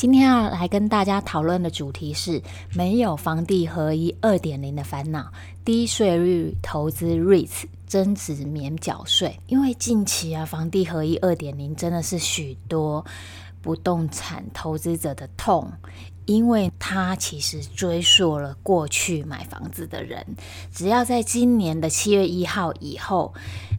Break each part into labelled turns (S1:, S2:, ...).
S1: 今天要来跟大家讨论的主题是没有房地合一二点零的烦恼，低税率投资 REITs 增值免缴税。因为近期啊，房地合一二点零真的是许多不动产投资者的痛，因为它其实追溯了过去买房子的人，只要在今年的七月一号以后，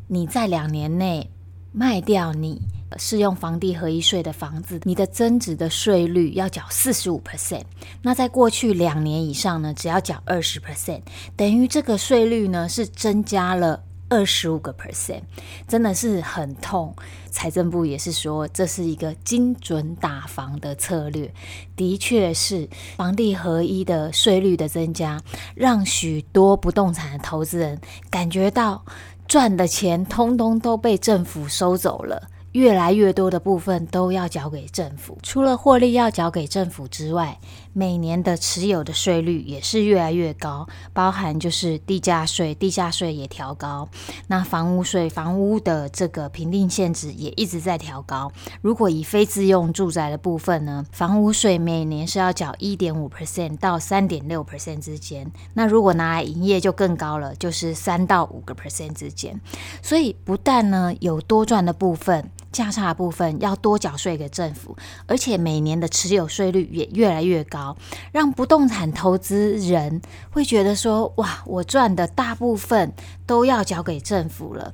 S1: 你在两年内卖掉你。适用房地合一税的房子，你的增值的税率要缴四十五 percent。那在过去两年以上呢，只要缴二十 percent，等于这个税率呢是增加了二十五个 percent，真的是很痛。财政部也是说，这是一个精准打房的策略，的确是房地合一的税率的增加，让许多不动产的投资人感觉到赚的钱通通都被政府收走了。越来越多的部分都要缴给政府，除了获利要缴给政府之外，每年的持有的税率也是越来越高，包含就是地价税，地价税也调高，那房屋税，房屋的这个评定限值也一直在调高。如果以非自用住宅的部分呢，房屋税每年是要缴一点五 percent 到三点六 percent 之间，那如果拿来营业就更高了，就是三到五个 percent 之间。所以不但呢有多赚的部分。价差的部分要多缴税给政府，而且每年的持有税率也越来越高，让不动产投资人会觉得说：哇，我赚的大部分都要缴给政府了。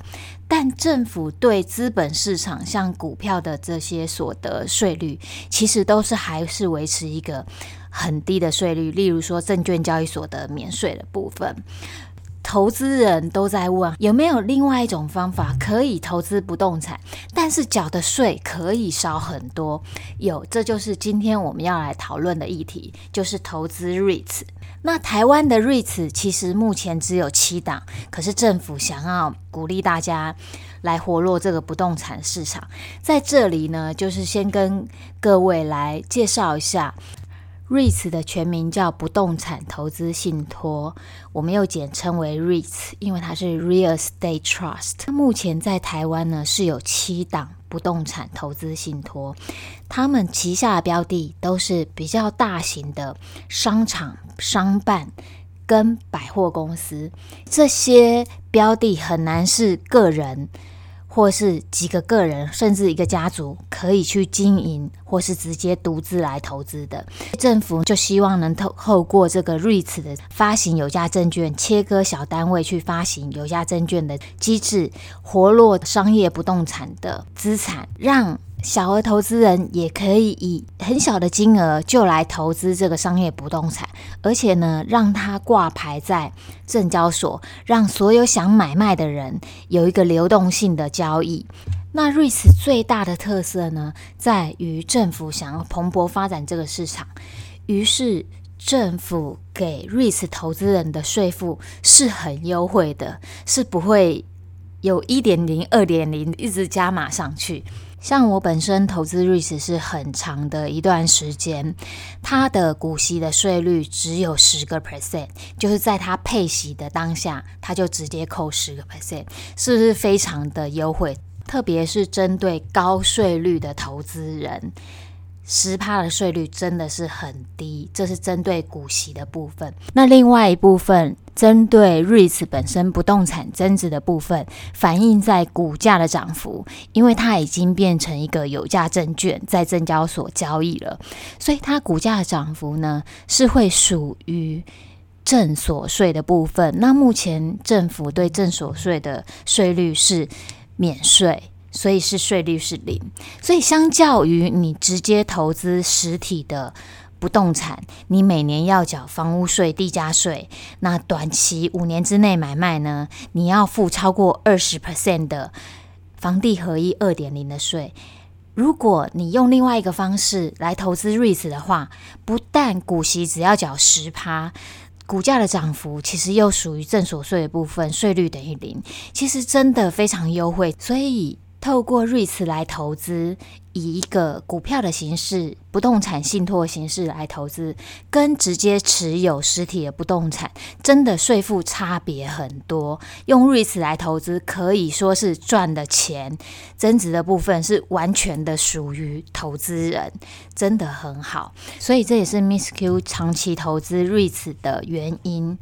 S1: 但政府对资本市场像股票的这些所得税率，其实都是还是维持一个很低的税率，例如说证券交易所得免税的部分。投资人都在问，有没有另外一种方法可以投资不动产，但是缴的税可以少很多？有，这就是今天我们要来讨论的议题，就是投资 REITs。那台湾的 REITs 其实目前只有七档，可是政府想要鼓励大家来活络这个不动产市场，在这里呢，就是先跟各位来介绍一下。REITs 的全名叫不动产投资信托，我们又简称为 REITs，因为它是 Real Estate Trust。目前在台湾呢是有七档不动产投资信托，他们旗下的标的都是比较大型的商场、商办跟百货公司，这些标的很难是个人。或是几个个人，甚至一个家族可以去经营，或是直接独自来投资的。政府就希望能透透过这个 REITs 的发行有价证券，切割小单位去发行有价证券的机制，活络商业不动产的资产，让。小额投资人也可以以很小的金额就来投资这个商业不动产，而且呢，让它挂牌在证交所，让所有想买卖的人有一个流动性的交易。那 REITs 最大的特色呢，在于政府想要蓬勃发展这个市场，于是政府给 REITs 投资人的税负是很优惠的，是不会有一点零、二点零一直加码上去。像我本身投资 REITs 是很长的一段时间，它的股息的税率只有十个 percent，就是在它配息的当下，它就直接扣十个 percent，是不是非常的优惠？特别是针对高税率的投资人。十趴的税率真的是很低，这是针对股息的部分。那另外一部分，针对 REITs 本身不动产增值的部分，反映在股价的涨幅，因为它已经变成一个有价证券，在证交所交易了，所以它股价的涨幅呢，是会属于证所税的部分。那目前政府对证所税的税率是免税。所以是税率是零，所以相较于你直接投资实体的不动产，你每年要缴房屋税、地价税，那短期五年之内买卖呢，你要付超过二十 percent 的房地合一二点零的税。如果你用另外一个方式来投资 REITs 的话，不但股息只要缴十趴，股价的涨幅其实又属于正所税的部分，税率等于零，其实真的非常优惠。所以透过 REITs 来投资。以一个股票的形式、不动产信托形式来投资，跟直接持有实体的不动产，真的税负差别很多。用 REITs 来投资，可以说是赚的钱，增值的部分是完全的属于投资人，真的很好。所以这也是 Miss Q 长期投资 REITs 的原因。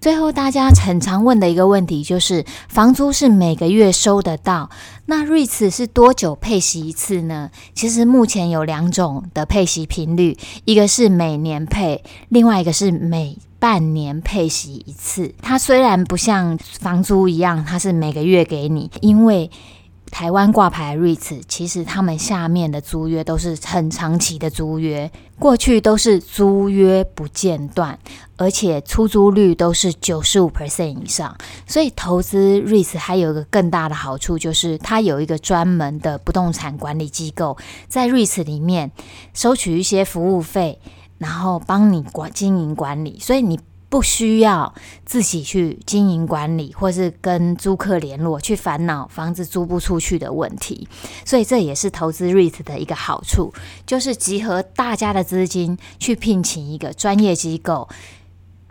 S1: 最后，大家很常问的一个问题就是，房租是每个月收得到，那 REITs 是多久配息一次呢？其实目前有两种的配息频率，一个是每年配，另外一个是每半年配息一次。它虽然不像房租一样，它是每个月给你，因为台湾挂牌 REITs，其实他们下面的租约都是很长期的租约，过去都是租约不间断，而且出租率都是九十五 percent 以上。所以投资 REITs 还有一个更大的好处，就是它有一个专门的不动产管理机构，在 REITs 里面收取一些服务费，然后帮你管经营管理，所以你。不需要自己去经营管理，或是跟租客联络，去烦恼房子租不出去的问题。所以这也是投资 REIT 的一个好处，就是集合大家的资金去聘请一个专业机构。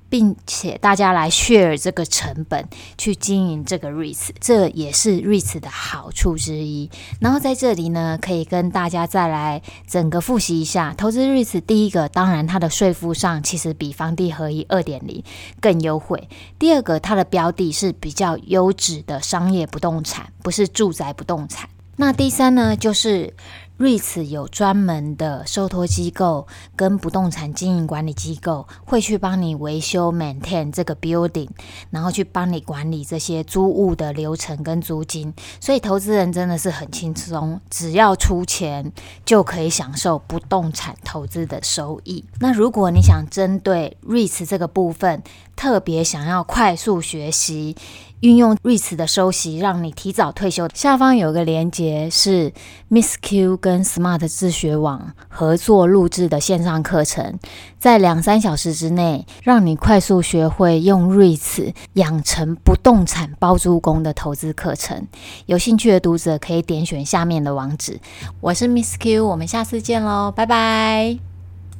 S1: 并且大家来 share 这个成本去经营这个 REITs，这也是 REITs 的好处之一。然后在这里呢，可以跟大家再来整个复习一下，投资 REITs，第一个当然它的税负上其实比房地合一二点零更优惠。第二个，它的标的是比较优质的商业不动产，不是住宅不动产。那第三呢，就是。REITs 有专门的受托机构跟不动产经营管理机构，会去帮你维修 maintain 这个 building，然后去帮你管理这些租务的流程跟租金，所以投资人真的是很轻松，只要出钱就可以享受不动产投资的收益。那如果你想针对 REITs 这个部分，特别想要快速学习。运用 REITs 的收息，让你提早退休。下方有个连接，是 Miss Q 跟 Smart 自学网合作录制的线上课程，在两三小时之内，让你快速学会用 REITs 养成不动产包租公的投资课程。有兴趣的读者可以点选下面的网址。我是 Miss Q，我们下次见喽，拜拜。